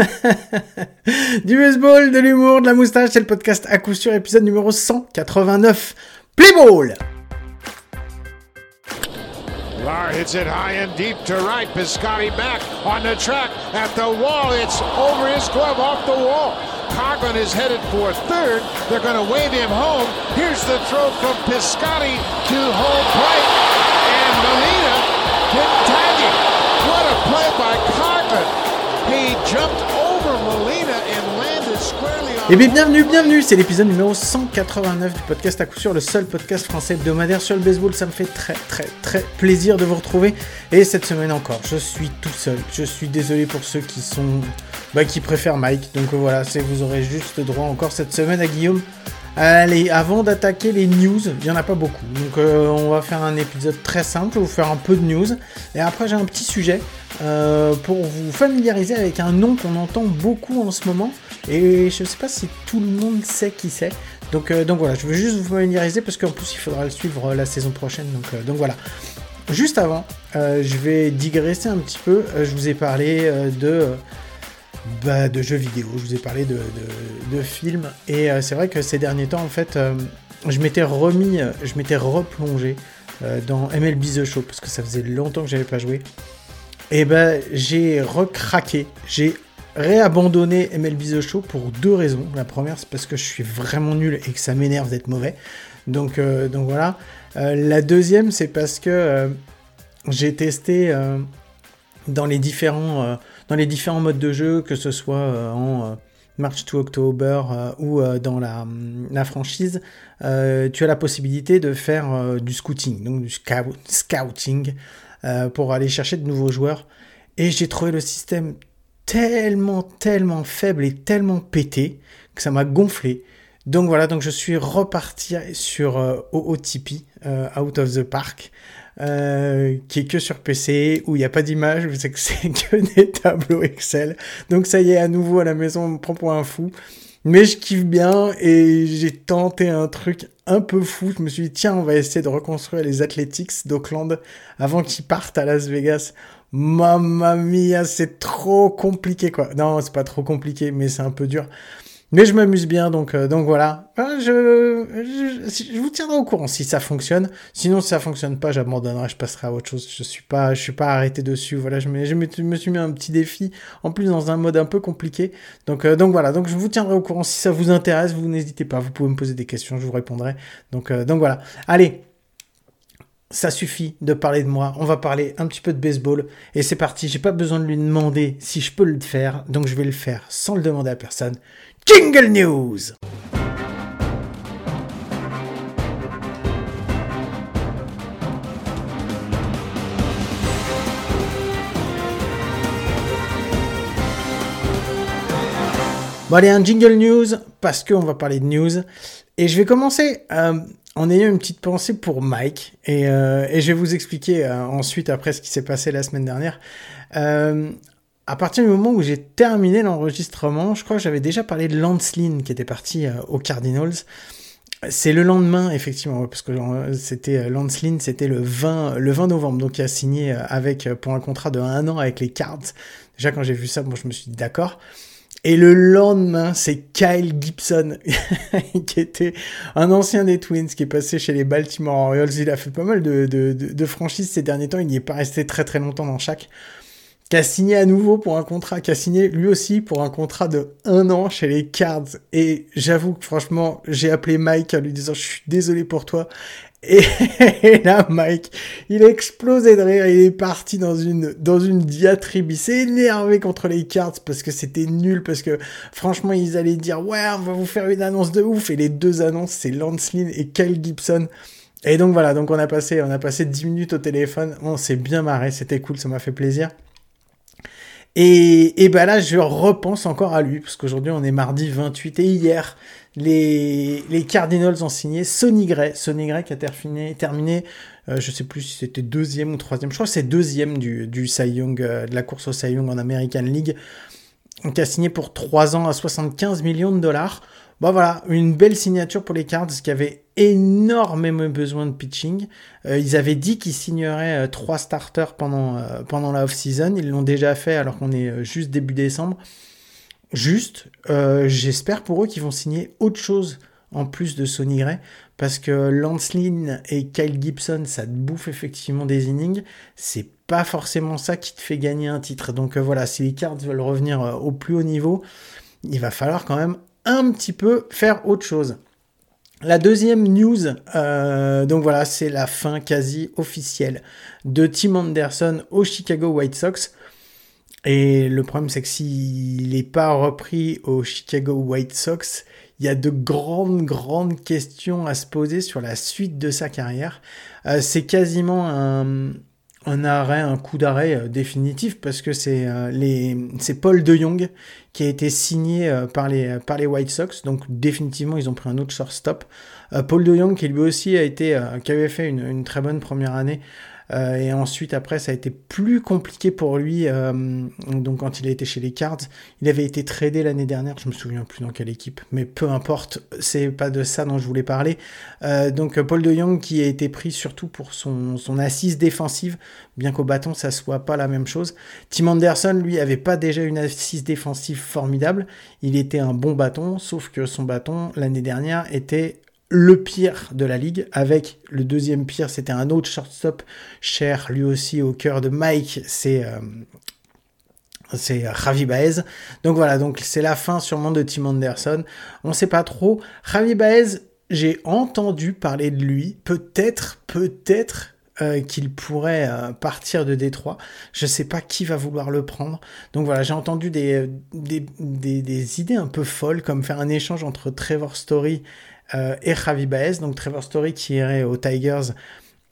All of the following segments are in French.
du baseball, de l'humour, de la moustache, c'est le podcast à coup sûr, épisode numéro 189. Play ball! Lar hits it high and deep to right. Piscotti back on the track at the wall. It's over his glove off the wall. Coughlin is headed for third. They're going to wave him home. Here's the throw from Piscotti to home plate. And Molina didn't tag him. What a play by Coughlin. Eh bien, bienvenue, bienvenue, c'est l'épisode numéro 189 du podcast à coup sûr, le seul podcast français hebdomadaire sur le baseball. Ça me fait très, très, très plaisir de vous retrouver. Et cette semaine encore, je suis tout seul. Je suis désolé pour ceux qui sont, bah, qui préfèrent Mike. Donc voilà, c'est vous aurez juste droit encore cette semaine à Guillaume. Allez, avant d'attaquer les news, il n'y en a pas beaucoup. Donc euh, on va faire un épisode très simple, je vais vous faire un peu de news. Et après j'ai un petit sujet euh, pour vous familiariser avec un nom qu'on entend beaucoup en ce moment. Et je ne sais pas si tout le monde sait qui c'est. Donc, euh, donc voilà, je veux juste vous familiariser parce qu'en plus il faudra le suivre euh, la saison prochaine. Donc, voilà. Juste avant, je vais digresser un petit peu. Je vous ai parlé de, bah, de jeux vidéo, je vous ai parlé de, films. Et c'est vrai que ces derniers temps, en fait, je m'étais remis, je m'étais replongé dans MLB The Show parce que ça faisait longtemps que j'avais pas joué. Et ben j'ai recraqué, j'ai réabandonné MLB The Show pour deux raisons. La première, c'est parce que je suis vraiment nul et que ça m'énerve d'être mauvais. Donc, euh, voilà. Euh, la deuxième, c'est parce que euh, j'ai testé dans, les différents, modes de jeu, que ce soit en March to October ou dans la, hum, la franchise, tu as la possibilité de faire du scouting, donc du scout- scouting, euh, pour aller chercher de nouveaux joueurs. Et j'ai trouvé le système tellement, tellement faible et tellement pété que ça m'a gonflé. Donc voilà, donc je suis reparti sur euh, OOTP, euh, Out of the Park, euh, qui est que sur PC, où il n'y a pas d'image, c'est que c'est que des tableaux Excel. Donc ça y est, à nouveau à la maison, on me prend pour un fou. Mais je kiffe bien et j'ai tenté un truc un peu fou. Je me suis dit, tiens, on va essayer de reconstruire les Athletics d'Auckland avant qu'ils partent à Las Vegas. Mamma mia, c'est trop compliqué quoi. Non, c'est pas trop compliqué, mais c'est un peu dur. Mais je m'amuse bien, donc, euh, donc voilà. Euh, Je, vous tiendrai au courant si ça fonctionne. Sinon, si ça fonctionne pas, j'abandonnerai, je passerai à autre chose. Je suis pas, je suis pas arrêté dessus. Voilà, je me, suis mis un petit défi, en plus dans un mode un peu compliqué. Donc, euh, donc voilà. Donc je vous tiendrai au courant si ça vous intéresse. Vous n'hésitez pas, vous pouvez me poser des questions, je vous répondrai. Donc, donc voilà. Allez. Ça suffit de parler de moi. On va parler un petit peu de baseball. Et c'est parti. J'ai pas besoin de lui demander si je peux le faire. Donc je vais le faire sans le demander à personne. Jingle News Bon allez, un jingle news, parce qu'on va parler de news. Et je vais commencer euh, en ayant une petite pensée pour Mike. Et, euh, je vais vous expliquer euh, ensuite, après ce qui s'est passé la semaine dernière. À partir du moment où j'ai terminé l'enregistrement, je crois que j'avais déjà parlé de Lance Lynn qui était parti euh, aux Cardinals. C'est le lendemain, effectivement, parce que euh, c'était euh, Lance Lynn, c'était le 20, le 20 novembre, donc il a signé avec, pour un contrat de un an avec les Cards. Déjà, quand j'ai vu ça, moi, je me suis dit d'accord. Et le lendemain, c'est Kyle Gibson, qui était un ancien des Twins, qui est passé chez les Baltimore Orioles. Il a fait pas mal de, de, de, de franchises ces derniers temps. Il n'y est pas resté très très longtemps dans chaque. Qui a signé à nouveau pour un contrat, qui a signé lui aussi pour un contrat de un an chez les Cards. Et j'avoue que franchement, j'ai appelé Mike en lui disant je suis désolé pour toi. Et là, Mike, il a explosé de rire, il est parti dans une, dans une diatribe, il s'est énervé contre les cards parce que c'était nul, parce que franchement, ils allaient dire, ouais, on va vous faire une annonce de ouf, et les deux annonces, c'est Lance Lynn et Kyle Gibson. Et donc voilà, donc on a passé, on a passé 10 minutes au téléphone, on s'est bien marré, c'était cool, ça m'a fait plaisir. Et, et ben là, je repense encore à lui, parce qu'aujourd'hui, on est mardi 28, et hier, les, les Cardinals ont signé Sonny Gray. Sonny Gray qui a terminé, terminé euh, je sais plus si c'était deuxième ou troisième, je crois que c'est deuxième du, du Cy Young, euh, de la course au Cy Young en American League, qui a signé pour 3 ans à 75 millions de dollars. Bon voilà, une belle signature pour les Cards qui avaient énormément besoin de pitching. Euh, ils avaient dit qu'ils signeraient euh, trois starters pendant, euh, pendant la off-season. Ils l'ont déjà fait alors qu'on est juste début décembre. juste, j'espère pour eux qu'ils vont signer autre chose en plus de Sonny Gray, parce que Lance Lynn et Kyle Gibson, ça te bouffe effectivement des innings. C'est pas forcément ça qui te fait gagner un titre. Donc voilà, si les Cards veulent revenir au plus haut niveau, il va falloir quand même un petit peu faire autre chose. La deuxième news, euh, donc voilà, c'est la fin quasi officielle de Tim Anderson au Chicago White Sox. Et le problème, c'est que s'il n'est pas repris au Chicago White Sox, il y a de grandes, grandes questions à se poser sur la suite de sa carrière. Euh, c'est quasiment un, un arrêt, un coup d'arrêt euh, définitif parce que c'est euh, c'est Paul De Jong qui a été signé euh, par les par les White Sox donc définitivement ils ont pris un autre shortstop. Paul De Jong qui lui aussi a été qui avait fait une, une très bonne première année euh, et ensuite, après, ça a été plus compliqué pour lui. Euh, donc, quand il a été chez les Cards, il avait été tradé l'année dernière. Je me souviens plus dans quelle équipe, mais peu importe. C'est pas de ça dont je voulais parler. Euh, donc, Paul de Jong qui a été pris surtout pour son, son assise défensive, bien qu'au bâton ça soit pas la même chose. Tim Anderson, lui, avait pas déjà une assise défensive formidable. Il était un bon bâton, sauf que son bâton l'année dernière était le pire de la ligue, avec le deuxième pire, c'était un autre shortstop, cher lui aussi au cœur de Mike, c'est euh, Javi Baez. Donc voilà, donc c'est la fin sûrement de Tim Anderson. On sait pas trop. Javi Baez, j'ai entendu parler de lui. Peut-être, peut-être euh, qu'il pourrait euh, partir de Détroit. Je sais pas qui va vouloir le prendre. Donc voilà, j'ai entendu des, des, des, idées un peu folles, comme faire un échange entre Trevor Story euh, et Javi Baez. Donc Trevor Story qui irait aux Tigers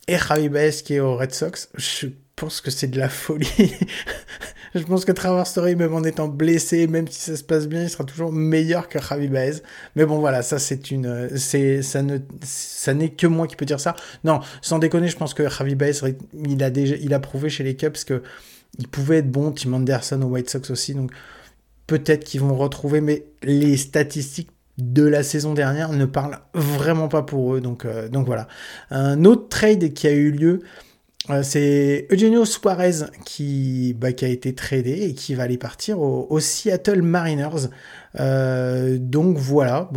et Javi Baez qui est aux Red Sox. Je pense que c'est de la folie. je pense que Trevor Story, même en étant blessé, même si ça se passe bien, il sera toujours meilleur que Javi Baez. Mais bon, voilà, ça c'est une, c'est, ça ne, ça n'est que moi qui peux dire ça. Non, sans déconner, je pense que Javi Baez, il a déjà, il a prouvé chez les Cubs que il pouvait être bon. Tim Anderson aux White Sox aussi, donc peut-être qu'ils vont retrouver, mais les statistiques de la saison dernière ne parle vraiment pas pour eux. Donc, euh, donc voilà. Un autre trade qui a eu lieu, euh, c'est Eugenio Suarez qui, bah, qui a été tradé et qui va aller partir au, Seattle Mariners. Euh, donc voilà.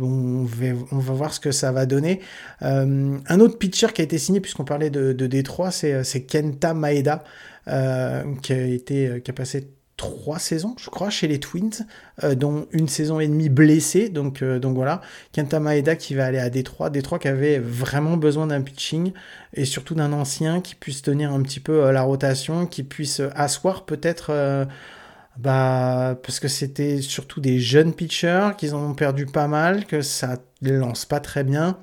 On, va, on, va, voir ce que ça va donner. un autre pitcher qui a été signé, puisqu'on parlait de, de Détroit, c'est Kenta Maeda, qui, a été, qui a passé trois saisons, je crois, chez les Twins, euh, dont une saison et demie blessée. Donc, euh, donc voilà, Kenta Maeda qui va aller à Détroit. Détroit qui avait vraiment besoin d'un pitching et surtout d'un ancien qui puisse tenir un petit peu euh, la rotation, qui puisse asseoir peut-être. bah, parce que c'était surtout des jeunes pitchers, qu'ils en ont perdu pas mal, que ça lance pas très bien.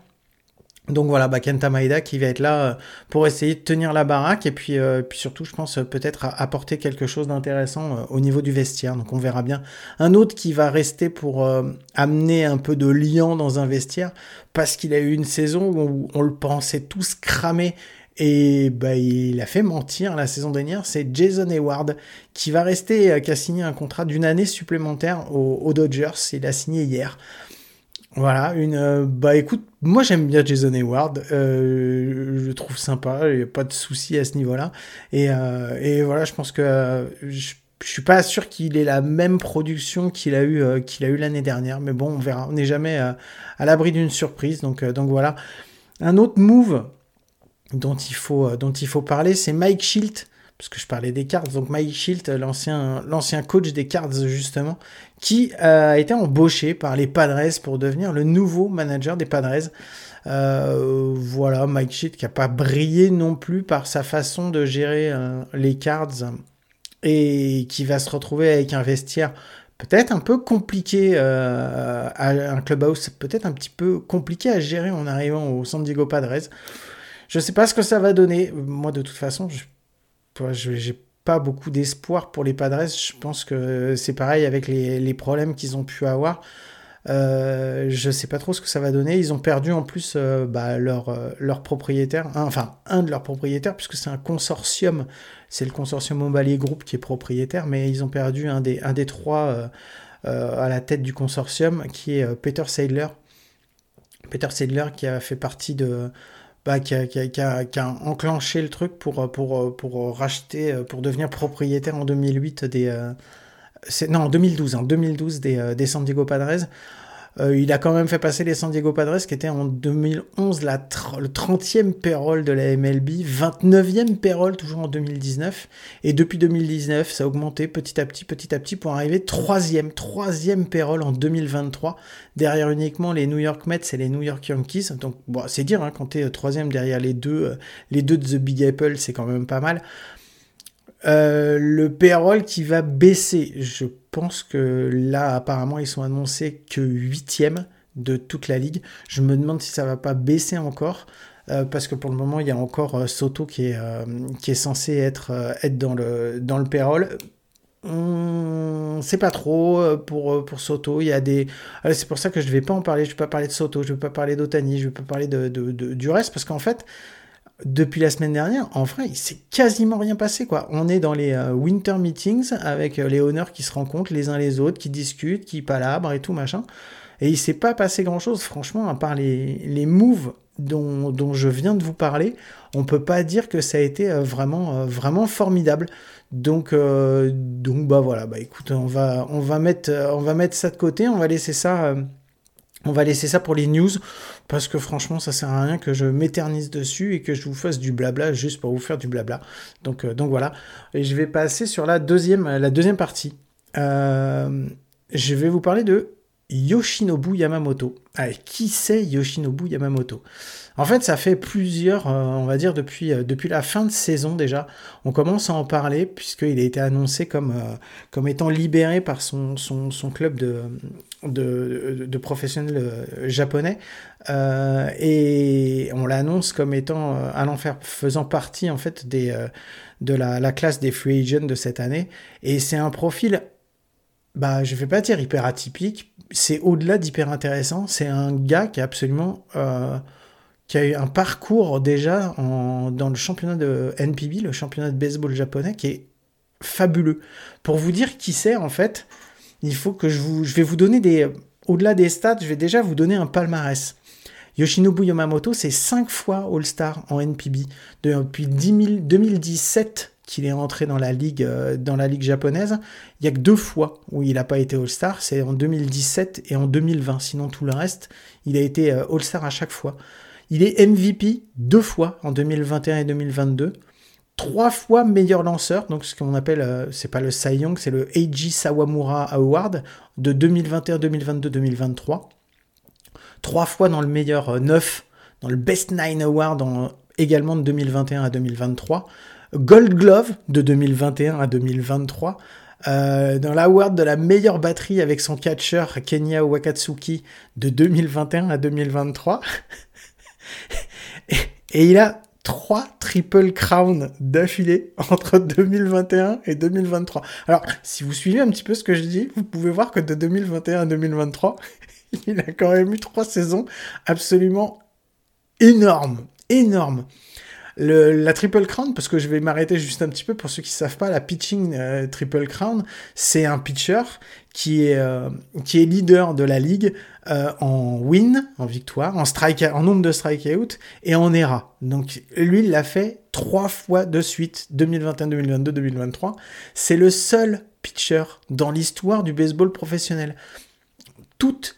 Donc voilà, bah, Kenta Maeda qui va être là euh, pour essayer de tenir la baraque et puis, euh, surtout, je pense, peut-être apporter quelque chose d'intéressant euh, au niveau du vestiaire. Donc on verra bien. Un autre qui va rester pour amener un peu de liant dans un vestiaire parce qu'il a eu une saison où on le pensait tous cramer et bah, il a fait mentir la saison dernière, c'est Jason Hayward qui va rester, qui a signé un contrat d'une année supplémentaire aux Dodgers. Il a signé hier. Voilà, une. Euh, bah écoute, moi j'aime bien Jason Hayward, euh, je le trouve sympa, il n'y a pas de souci à ce niveau-là. Et, euh, et, voilà, je pense que je, je suis pas sûr qu'il ait la même production qu'il a eu qu'il a eu l'année dernière, mais bon, on verra. On n'est jamais à l'abri d'une surprise, donc donc voilà. Un autre move dont il faut dont il faut parler, c'est Mike Schilt parce que je parlais des cartes, donc Mike Schilt, l'ancien, coach des cartes justement, qui euh, a été embauché par les Padres pour devenir le nouveau manager des Padres. Euh, voilà, Mike Schilt qui n'a pas brillé non plus par sa façon de gérer euh, les cards et qui va se retrouver avec un vestiaire peut-être un peu compliqué à un clubhouse, peut-être un petit peu compliqué à gérer en arrivant au San Diego Padres. Je ne sais pas ce que ça va donner. Moi, de toute façon, je j'ai pas beaucoup d'espoir pour les Padres. Je pense que c'est pareil avec les, problèmes qu'ils ont pu avoir. Euh, je sais pas trop ce que ça va donner. Ils ont perdu en plus euh, bah, leur, euh, leur propriétaire, enfin un de leurs propriétaires, puisque c'est un consortium. C'est le consortium Montbalier Group qui est propriétaire, mais ils ont perdu un des, un des trois à la tête du consortium, qui est Peter Seidler. Peter Seidler qui a fait partie de, bah, qui, a, qui, a, enclenché le truc pour, pour, pour racheter, pour devenir propriétaire en 2008 des, c'est non en 2012, en 2012 des, des San Diego Padres. Euh, il a quand même fait passer les San Diego Padres, qui était en 2011 la le 30e payroll de la MLB, 29e payroll toujours en 2019. Et depuis 2019, ça a augmenté petit à petit, petit à petit, pour arriver 3e, 3e payroll en 2023, derrière uniquement les New York Mets et les New York Yankees. Donc, c'est dire, hein, quand tu es 3e derrière les deux, euh, les deux de The Big Apple, c'est quand même pas mal. Euh, le payroll qui va baisser. Je pense que là, apparemment, ils sont annoncés que huitième de toute la ligue. Je me demande si ça va pas baisser encore. Euh, parce que pour le moment, il y a encore euh, Soto qui est, qui est censé être, être dans, le, dans le payroll. On sait pas trop pour, pour Soto. Il y a des. C'est pour ça que je ne vais pas en parler. Je vais pas parler de Soto, je vais pas parler d'Otani, je vais pas parler de, du reste, parce qu'en fait, depuis la semaine dernière, en vrai, il s'est quasiment rien passé, quoi. On est dans les euh, winter meetings avec euh, les honneurs qui se rencontrent les uns les autres, qui discutent, qui palabrent et tout, machin. Et il s'est pas passé grand chose, franchement, à part les, les moves dont, dont, je viens de vous parler. On peut pas dire que ça a été euh, vraiment, vraiment formidable. Donc, donc, bah voilà, bah écoute, on va, on va mettre, on va mettre ça de côté, on va laisser ça on va laisser ça pour les news parce que franchement ça sert à rien que je m'éternise dessus et que je vous fasse du blabla juste pour vous faire du blabla. Donc, euh, donc voilà. Et je vais passer sur la deuxième, la deuxième partie. Euh, je vais vous parler de Yoshinobu Yamamoto. Allez, qui c'est Yoshinobu Yamamoto? En fait, ça fait plusieurs, euh, on va dire depuis, euh, depuis la fin de saison déjà, on commence à en parler puisqu'il a été annoncé comme, euh, comme étant libéré par son, son, son club de, de, de professionnels japonais. et on l'annonce comme étant allant faire, faisant partie en fait des, de la, la classe des free agents de cette année. Et c'est un profil bah, je vais pas dire hyper atypique, c'est au-delà d'hyper intéressant. C'est un gars qui est absolument qui a eu un parcours déjà dans le championnat de NPB, le championnat de baseball japonais, qui est fabuleux. Pour vous dire qui c'est, en fait, il faut que je vous, je vais vous donner des, au-delà des stats, je vais déjà vous donner un palmarès. Yoshinobu Yamamoto, c'est 5 fois All-Star en NPB. Depuis 2017 qu'il est rentré dans la ligue, euh, dans la ligue japonaise, il y a que deux fois où il n'a pas été All-Star, c'est en 2017 et en 2020. Sinon tout le reste, il a été euh, All-Star à chaque fois. Il est MVP deux fois en 2021 et 2022. Trois fois meilleur lanceur, donc ce qu'on appelle, euh, c'est pas le Cy c'est le Eiji Sawamura Award de 2021, 2022, 2023. Trois fois dans le meilleur 9, euh, dans le Best Nine Award également de 2021 à 2023. Gold Glove de 2021 à 2023. Euh, dans l'award de la meilleure batterie avec son catcher Kenya Wakatsuki de 2021 à 2023. et, il a trois triple crowns d'affilée entre 2021 et 2023. Alors, si vous suivez un petit peu ce que je dis, vous pouvez voir que de 2021 à 2023, il a quand même eu trois saisons absolument énormes, énormes la Triple Crown, parce que je vais m'arrêter juste un petit peu pour ceux qui ne savent pas, la pitching euh, Triple Crown, c'est un pitcher qui est, euh, qui est leader de la ligue euh, en win, en victoire, en, strike, en nombre de strikeouts et en ERA. Donc lui, il l'a fait trois fois de suite, 2021, 2022, 2023. C'est le seul pitcher dans l'histoire du baseball professionnel. Toute,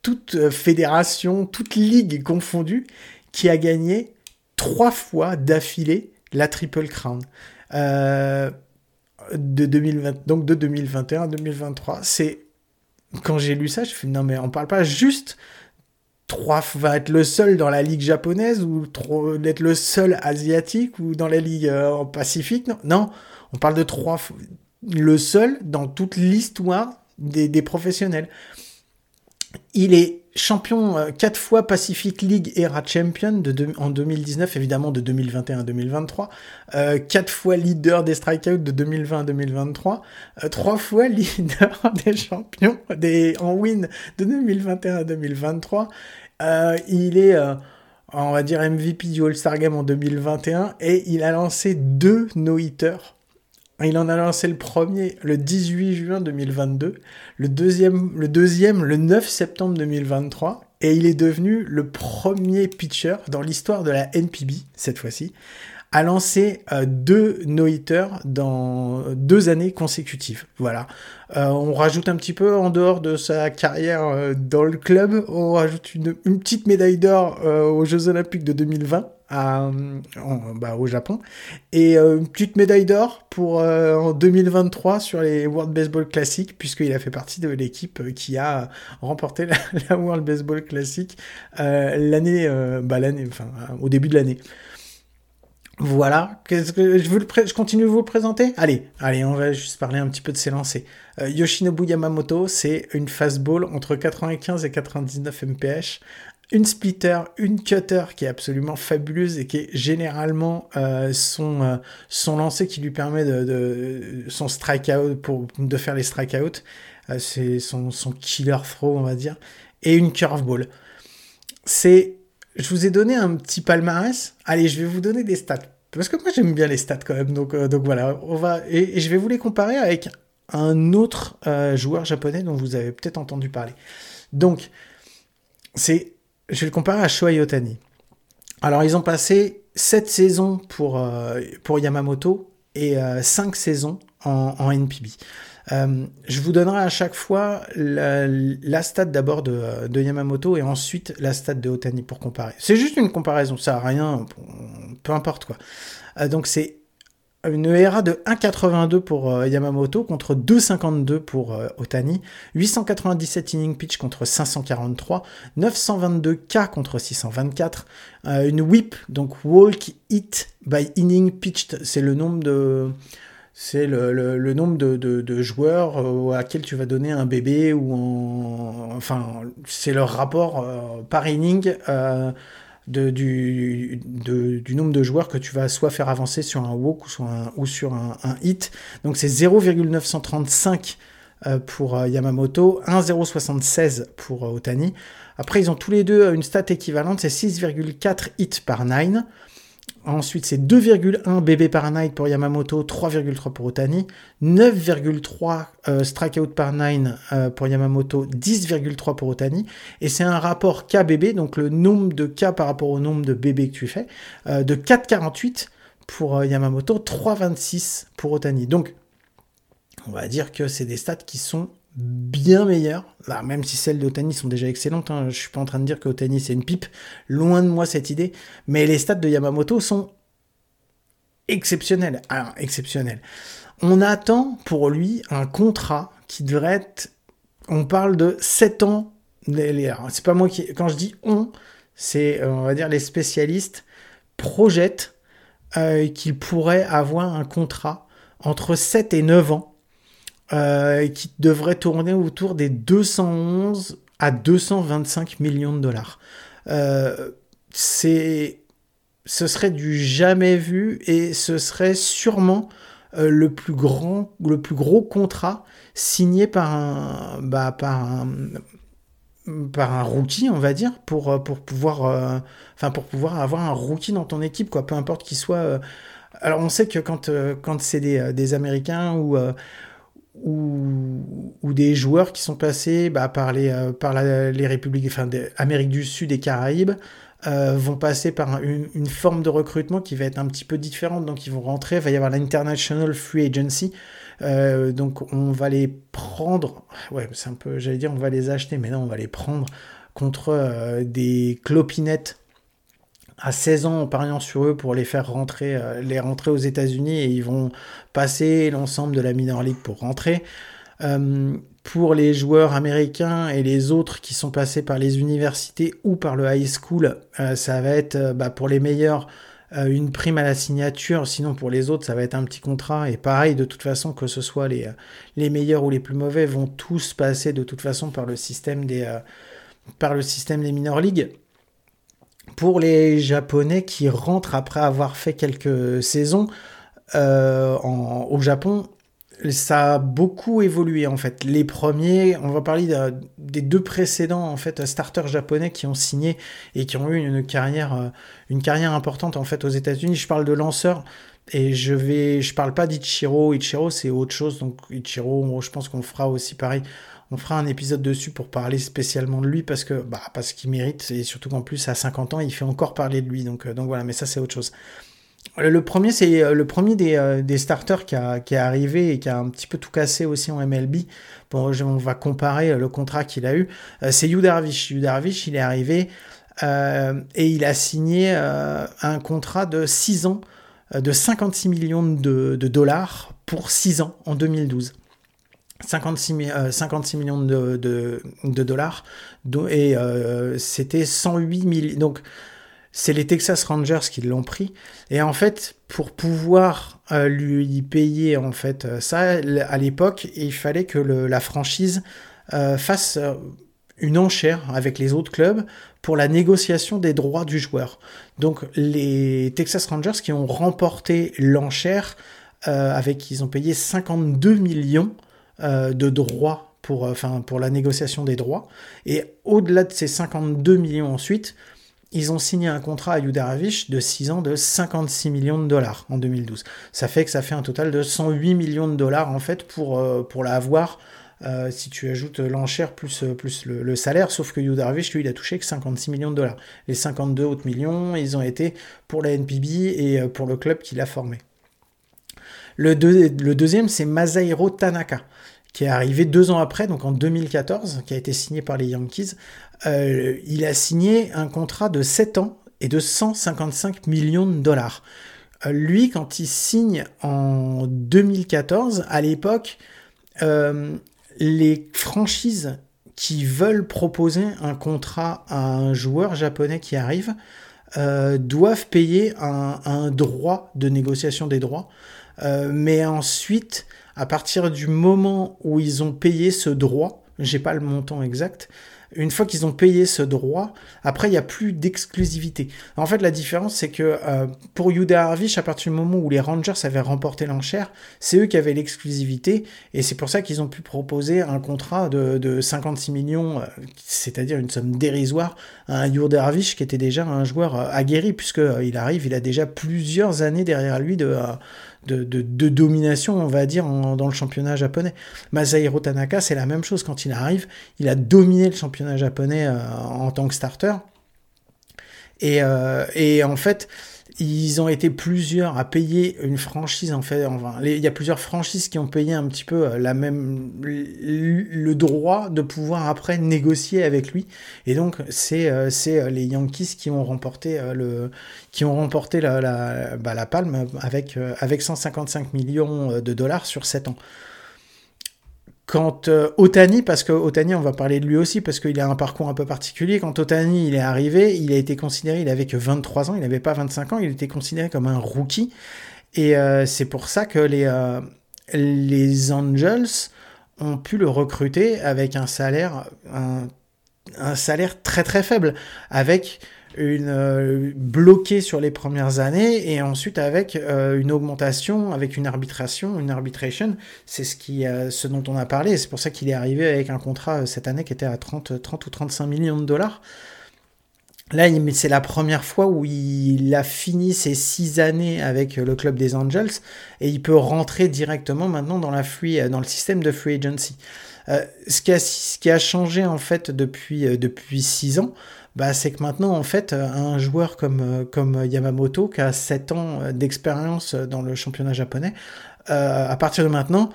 toute fédération, toute ligue confondue, qui a gagné trois fois d'affilée la Triple Crown. Euh, de 2020, donc de 2021 à 2023. C'est quand j'ai lu ça, je fais non mais on parle pas juste trois va être le seul dans la ligue japonaise ou d'être le seul asiatique ou dans la ligue euh, Pacifique. Non, non, on parle de trois le seul dans toute l'histoire des professionnels. Il est champion euh, quatre fois Pacific League Era Champion de, en 2019, évidemment de 2021 à 2023, euh, quatre fois leader des strikeouts de 2020 à 2023, euh, trois fois leader des champions des, en win de 2021 à 2023. il est, on va dire, MVP du All-Star Game en 2021 et il a lancé deux no-hitters il en a lancé le premier le 18 juin 2022, le deuxième, le deuxième le 9 septembre 2023, et il est devenu le premier pitcher dans l'histoire de la NPB, cette fois-ci, a lancé deux no-hitters dans deux années consécutives. Voilà. on rajoute un petit peu en dehors de sa carrière dans le club, on rajoute une petite médaille d'or aux Jeux Olympiques de 2020 bah, au Japon. Et euh, une petite médaille d'or pour euh, en 2023 sur les World Baseball Classic, puisqu'il a fait partie de l'équipe qui a remporté la, World Baseball Classic euh, l'année, bah, l'année, enfin, au début de l'année. Voilà, qu'est-ce que je, le je continue de vous le présenter? Allez, allez, on va juste parler un petit peu de ses lancers. Yoshinobu Yamamoto, c'est une fastball entre 95 et 99 mph une splitter, une cutter qui est absolument fabuleuse et qui est généralement euh, son, euh, son lancer qui lui permet de, de son strikeout pour de faire les strikeouts. Euh, c'est son, son killer throw, on va dire. Et une curveball. C'est, je vous ai donné un petit palmarès. Allez, je vais vous donner des stats. Parce que moi j'aime bien les stats quand même. Donc, donc voilà, on va et, et, je vais vous les comparer avec un autre joueur japonais dont vous avez peut-être entendu parler. Donc, c'est je vais le comparer à Shohei Otani. Alors, ils ont passé 7 saisons pour, euh, pour Yamamoto et 5 euh, saisons en, NPB. Euh, je vous donnerai à chaque fois la, la stat d'abord de, de, Yamamoto et ensuite la stat de Otani pour comparer. C'est juste une comparaison, ça n'a rien, peu importe quoi. Euh, donc c'est une ERA de 1,82 pour euh, Yamamoto contre 2,52 pour euh, Otani, 897 inning pitch contre 543, 922 K contre 624, euh, une whip, donc walk hit by inning pitched, c'est le nombre de c'est le, le, nombre de, de, joueurs à laquelle tu vas donner un bébé ou en, enfin c'est leur rapport par inning du, nombre de joueurs que tu vas soit faire avancer sur un walk ou sur un, ou sur un, hit. Donc c'est 0,935 euh, pour euh, Yamamoto, 1,076 pour euh, Otani. Après, ils ont tous les deux une stat équivalente, c'est 6,4 hits par 9. Ensuite, c'est 2,1 BB par night pour Yamamoto, 3,3 pour Otani, 9,3 euh, strikeout par 9 euh, pour Yamamoto, 10,3 pour Otani. Et c'est un rapport KBB, donc le nombre de K par rapport au nombre de BB que tu fais, euh, de 4,48 pour Yamamoto, 3,26 pour Otani. Donc, on va dire que c'est des stats qui sont bien meilleures, bah, même si celles d'Otani sont déjà excellentes, hein, je suis pas en train de dire que Otani c'est une pipe, loin de moi cette idée, mais les stats de Yamamoto sont exceptionnelles. Alors, exceptionnelles. On attend pour lui un contrat qui devrait être, on parle de 7 ans, c'est pas moi qui, quand je dis on, c'est, euh, on va dire, les spécialistes projettent euh, qu'il pourrait avoir un contrat entre 7 et 9 ans euh, qui devrait tourner autour des 211 à 225 millions de dollars. Euh, ce serait du jamais vu et ce serait sûrement euh, le plus grand, le plus gros contrat signé par un, bah, par un, par un rookie, on va dire, pour, pour pouvoir, pour pouvoir avoir un rookie dans ton équipe, quoi, peu importe qu'il soit. alors on sait que quand, quand c'est des Américains ou ou, des joueurs qui sont passés bah, par les, euh, par les républiques, enfin, Amérique du Sud et Caraïbes, euh, vont passer par une, forme de recrutement qui va être un petit peu différente. Donc, ils vont rentrer, il va y avoir l'International Free Agency. Euh, donc, on va les prendre. Ouais, c'est un peu, j'allais dire, on va les acheter, mais non, on va les prendre contre des clopinettes à 16 ans en pariant sur eux pour les faire rentrer, euh, les rentrer aux États-Unis et ils vont passer l'ensemble de la minor league pour rentrer. Euh, pour les joueurs américains et les autres qui sont passés par les universités ou par le high school, euh, ça va être bah, pour les meilleurs une prime à la signature, sinon pour les autres ça va être un petit contrat. Et pareil de toute façon que ce soit les, les meilleurs ou les plus mauvais vont tous passer de toute façon par le système des, par le système des minor leagues pour les Japonais qui rentrent après avoir fait quelques saisons euh, au Japon, ça a beaucoup évolué en fait. Les premiers, on va parler des deux précédents en fait starters japonais qui ont signé et qui ont eu une carrière, euh, une carrière importante en fait aux États-Unis. Je parle de lanceurs et je vais, je parle pas d'Ichiro. Ichiro c'est autre chose donc Ichiro, je pense qu'on fera aussi pareil on fera un épisode dessus pour parler spécialement de lui parce que bah parce qu'il mérite et surtout qu'en plus à 50 ans il fait encore parler de lui donc euh, donc voilà mais ça c'est autre chose. Le premier, c'est le premier des, des starters qui, a, est arrivé et qui a un petit peu tout cassé aussi en MLB. Bon, on va comparer le contrat qu'il a eu. C'est Yu Darvish. Yu Darvish, il est arrivé et il a signé un contrat de 6 ans de 56 millions de, de dollars pour 6 ans en 2012. 56, 56 euh, millions de, dollars et euh, c'était 108 millions. Donc c'est les Texas Rangers qui l'ont pris et en fait pour pouvoir euh, lui payer en fait ça à l'époque il fallait que la franchise fasse une enchère avec les autres clubs pour la négociation des droits du joueur. Donc les Texas Rangers qui ont remporté l'enchère avec ils ont payé 52 millions de droits pour, euh, enfin, pour la négociation des droits. Et au-delà de ces 52 millions ensuite, ils ont signé un contrat à Yudaravich de 6 ans de 56 millions de dollars en 2012. Ça fait que ça fait un total de 108 millions de dollars en fait pour, euh, si tu ajoutes l'enchère plus, plus le, salaire, sauf que Yudaravich, lui, il a touché que 56 millions de dollars. Les 52 autres millions, ils ont été pour la NPB et pour le club qui l'a formé. Le, le deuxième, c'est Masahiro Tanaka qui est arrivé deux ans après, donc en 2014, qui a été signé par les Yankees. Euh, il a signé un contrat de 7 ans et de 155 millions de dollars. Euh, lui, quand il signe en 2014, à l'époque, euh, les franchises qui veulent proposer un contrat à un joueur japonais qui arrive doivent payer un, un, droit de négociation des droits. mais ensuite, à partir du moment où ils ont payé ce droit, j'ai pas le montant exact, une fois qu'ils ont payé ce droit, après, il n'y a plus d'exclusivité. En fait, la différence, c'est que euh, pour Yuda Harvish, à partir du moment où les Rangers avaient remporté l'enchère, c'est eux qui avaient l'exclusivité, et c'est pour ça qu'ils ont pu proposer un contrat de, 56 millions, euh, c'est-à-dire une somme dérisoire, à Yuda Harvish qui était déjà un joueur euh, aguerri, puisqu'il arrive, il a déjà plusieurs années derrière lui de de, domination, on va dire, dans le championnat japonais. Masahiro Tanaka, c'est la même chose. Quand il arrive, il a dominé le championnat japonais euh, en tant que starter. Et, euh, et en fait, ils ont été plusieurs à payer une franchise en fait. Enfin, il y a plusieurs franchises qui ont payé un petit peu euh, la même le droit de pouvoir après négocier avec lui. Et donc c'est euh, c'est euh, les Yankees qui ont remporté le qui ont remporté la la, bah, la palme avec avec 155 millions de dollars sur 7 ans. Quand euh, Otani, parce que Otani, on va parler de lui aussi, parce qu'il a un parcours un peu particulier, quand Otani il est arrivé, il a été considéré, il avait que 23 ans, il n'avait pas 25 ans, il était considéré comme un rookie. Et euh, c'est pour ça que les, euh, les Angels ont pu le recruter avec un salaire, un, un salaire très très faible, avec une euh, bloquée sur les premières années et ensuite avec euh, une augmentation, avec une arbitration, une arbitration, c'est ce euh, ce dont on a parlé. C'est pour ça qu'il est arrivé avec un contrat cette année qui était à 30, 30 ou 35 millions de dollars. Là, c'est la première fois où il a fini ses six années avec le club des Angels et il peut rentrer directement maintenant dans, la free, dans le système de free agency. ce, qui a, ce qui a changé en fait depuis, depuis six ans, bah, c'est que maintenant, en fait, un joueur comme, euh, comme Yamamoto, qui a 7 ans d'expérience dans le championnat japonais, euh, à partir de maintenant,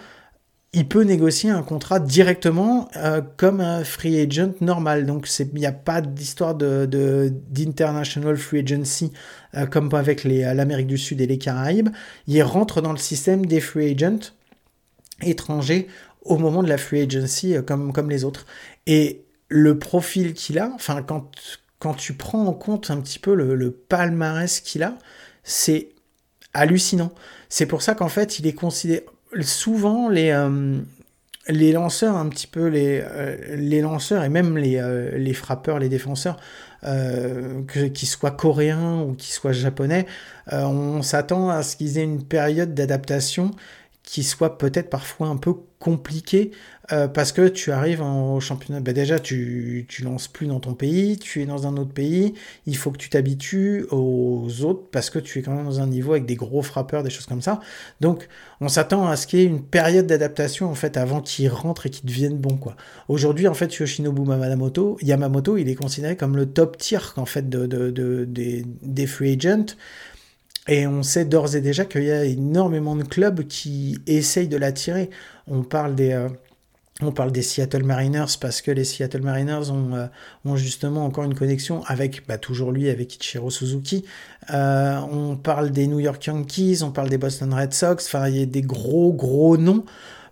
il peut négocier un contrat directement euh, comme un free agent normal. Donc il n'y a pas d'histoire de, d'international free agency comme avec l'Amérique du Sud et les Caraïbes. Il rentre dans le système des free agents étrangers au moment de la free agency comme, comme les autres. Et le profil qu'il a, enfin, quand, quand tu prends en compte un petit peu le, palmarès qu'il a, c'est hallucinant. C'est pour ça qu'en fait, il est considéré. Souvent, les, euh, les lanceurs, un petit peu, les, euh, les lanceurs et même les, euh, les frappeurs, les défenseurs, qu'ils soient coréens ou qu'ils soient japonais, on s'attend à ce qu'ils aient une période d'adaptation qui soit peut-être parfois un peu compliqué euh, parce que tu arrives au championnat. Ben déjà, tu, tu lances plus dans ton pays, tu es dans un autre pays, il faut que tu t'habitues aux autres parce que tu es quand même dans un niveau avec des gros frappeurs, des choses comme ça. Donc, on s'attend à ce qu'il y ait une période d'adaptation en fait avant qu'ils rentrent et qu'ils deviennent bons quoi. Aujourd'hui, en fait, Yoshinobu Yamamoto, Yamamoto, il est considéré comme le top tier en fait de, de, de des, des free agents Et on sait d'ores et déjà qu'il y a énormément de clubs qui essayent de l'attirer. On parle des, euh, on parle des Seattle Mariners parce que les Seattle Mariners ont, euh, ont justement encore une connexion avec, bah, toujours lui, avec Ichiro Suzuki. Euh, on parle des New York Yankees, on parle des Boston Red Sox. Enfin, il y a des gros, gros noms.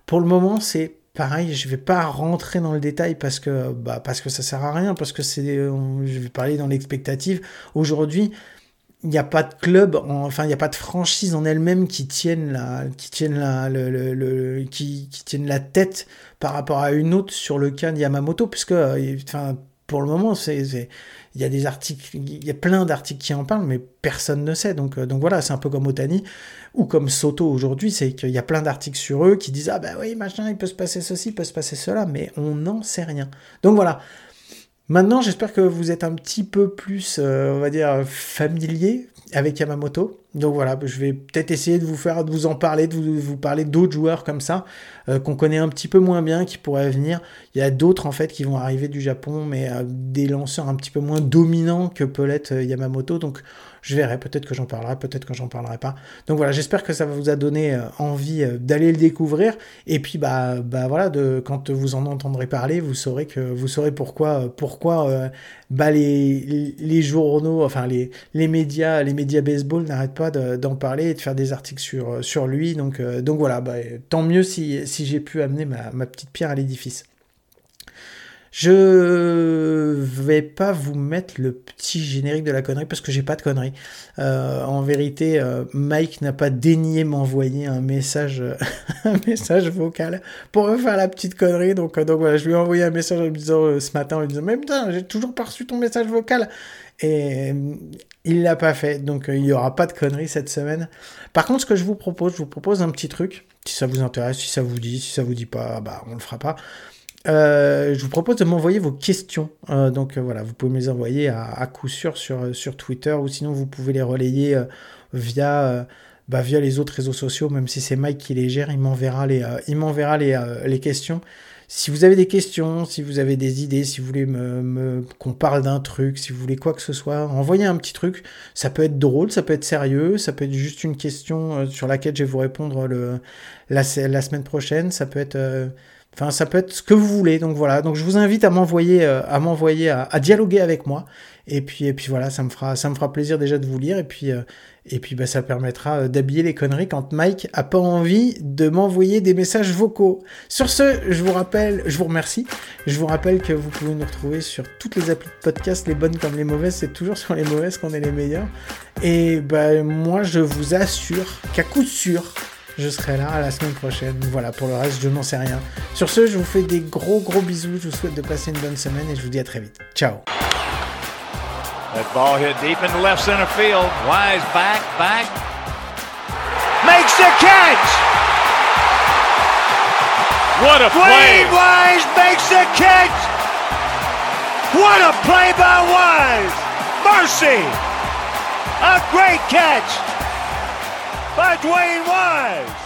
Pour le moment, c'est pareil. Je vais pas rentrer dans le détail parce que, bah, parce que ça sert à rien, parce que c'est, je vais parler dans l'expectative. Aujourd'hui, il n'y a pas de club, enfin il n'y a pas de franchise en elle-même qui tienne la, qui la, le, le, qui, qui la tête par rapport à une autre sur le cas de Yamamoto, puisque, euh, enfin, pour le moment, c'est, il y a des articles, il y a plein d'articles qui en parlent, mais personne ne sait. Donc, euh, donc voilà, c'est un peu comme Otani ou comme Soto aujourd'hui, c'est qu'il y a plein d'articles sur eux qui disent ah bah oui machin, il peut se passer ceci, il peut se passer cela, mais on n'en sait rien. Donc voilà. Maintenant, j'espère que vous êtes un petit peu plus, euh, on va dire, familier avec Yamamoto. Donc voilà, je vais peut-être essayer de vous faire, de vous en parler, de vous, parler d'autres joueurs comme ça, euh, qu'on connaît un petit peu moins bien, qui pourraient venir. Il y a d'autres en fait qui vont arriver du Japon, mais euh, des lanceurs un petit peu moins dominants que peut l'être Yamamoto. Donc je verrai, peut-être que j'en parlerai, peut-être que j'en parlerai pas. Donc voilà, j'espère que ça vous a donné euh, envie euh, d'aller le découvrir. Et puis bah, bah voilà, de, quand vous en entendrez parler, vous saurez que vous saurez pourquoi, euh, pourquoi bah les, les journaux, enfin les, les médias, les médias baseball n'arrêtent pas d'en parler et de faire des articles sur, sur lui. Donc, donc voilà, bah, tant mieux si, si j'ai pu amener ma, ma petite pierre à l'édifice. Je vais pas vous mettre le petit générique de la connerie parce que j'ai pas de connerie. Euh, en vérité, euh, Mike n'a pas daigné m'envoyer un message, un message vocal pour me faire la petite connerie. Donc, euh, donc voilà, je lui ai envoyé un message en lui disant ce matin en lui disant mais putain, j'ai toujours pas reçu ton message vocal. Et il l'a pas fait, donc il y aura pas de conneries cette semaine. Par contre, ce que je vous propose, je vous propose un petit truc. Si ça vous intéresse, si ça vous dit, si ça vous dit pas, bah on le fera pas. Euh, je vous propose de m'envoyer vos questions. Euh, donc euh, voilà, vous pouvez me les envoyer à, coup sûr sur, sur Twitter ou sinon vous pouvez les relayer via, bah, via les autres réseaux sociaux, même si c'est Mike qui les gère, il m'enverra les, il m'enverra les, les questions. Si vous avez des questions, si vous avez des idées, si vous voulez me, qu'on parle d'un truc, si vous voulez quoi que ce soit, envoyez un petit truc. Ça peut être drôle, ça peut être sérieux, ça peut être juste une question sur laquelle je vais vous répondre le, la, la semaine prochaine. Ça peut être Enfin, ça peut être ce que vous voulez. Donc voilà. Donc je vous invite à m'envoyer, euh, à m'envoyer, à, dialoguer avec moi. Et puis, et puis voilà, ça me fera, ça me fera plaisir déjà de vous lire. Et puis, euh, et puis bah, ça permettra euh, d'habiller les conneries quand Mike a pas envie de m'envoyer des messages vocaux. Sur ce, je vous rappelle, je vous remercie. Je vous rappelle que vous pouvez nous retrouver sur toutes les applis de podcast, les bonnes comme les mauvaises. C'est toujours sur les mauvaises qu'on est les meilleurs. Et bah, moi, je vous assure qu'à coup sûr, je serai là la semaine prochaine. Voilà, pour le reste, je n'en sais rien. Sur ce, je vous fais des gros gros bisous. Je vous souhaite de passer une bonne semaine et je vous dis à très vite. Ciao. That ball hit deep in the left center field. Wise back, back. Makes the catch. What a play. Wade Wise makes the catch. What a play by Wise. Mercy. A great catch. By Dwayne Wise.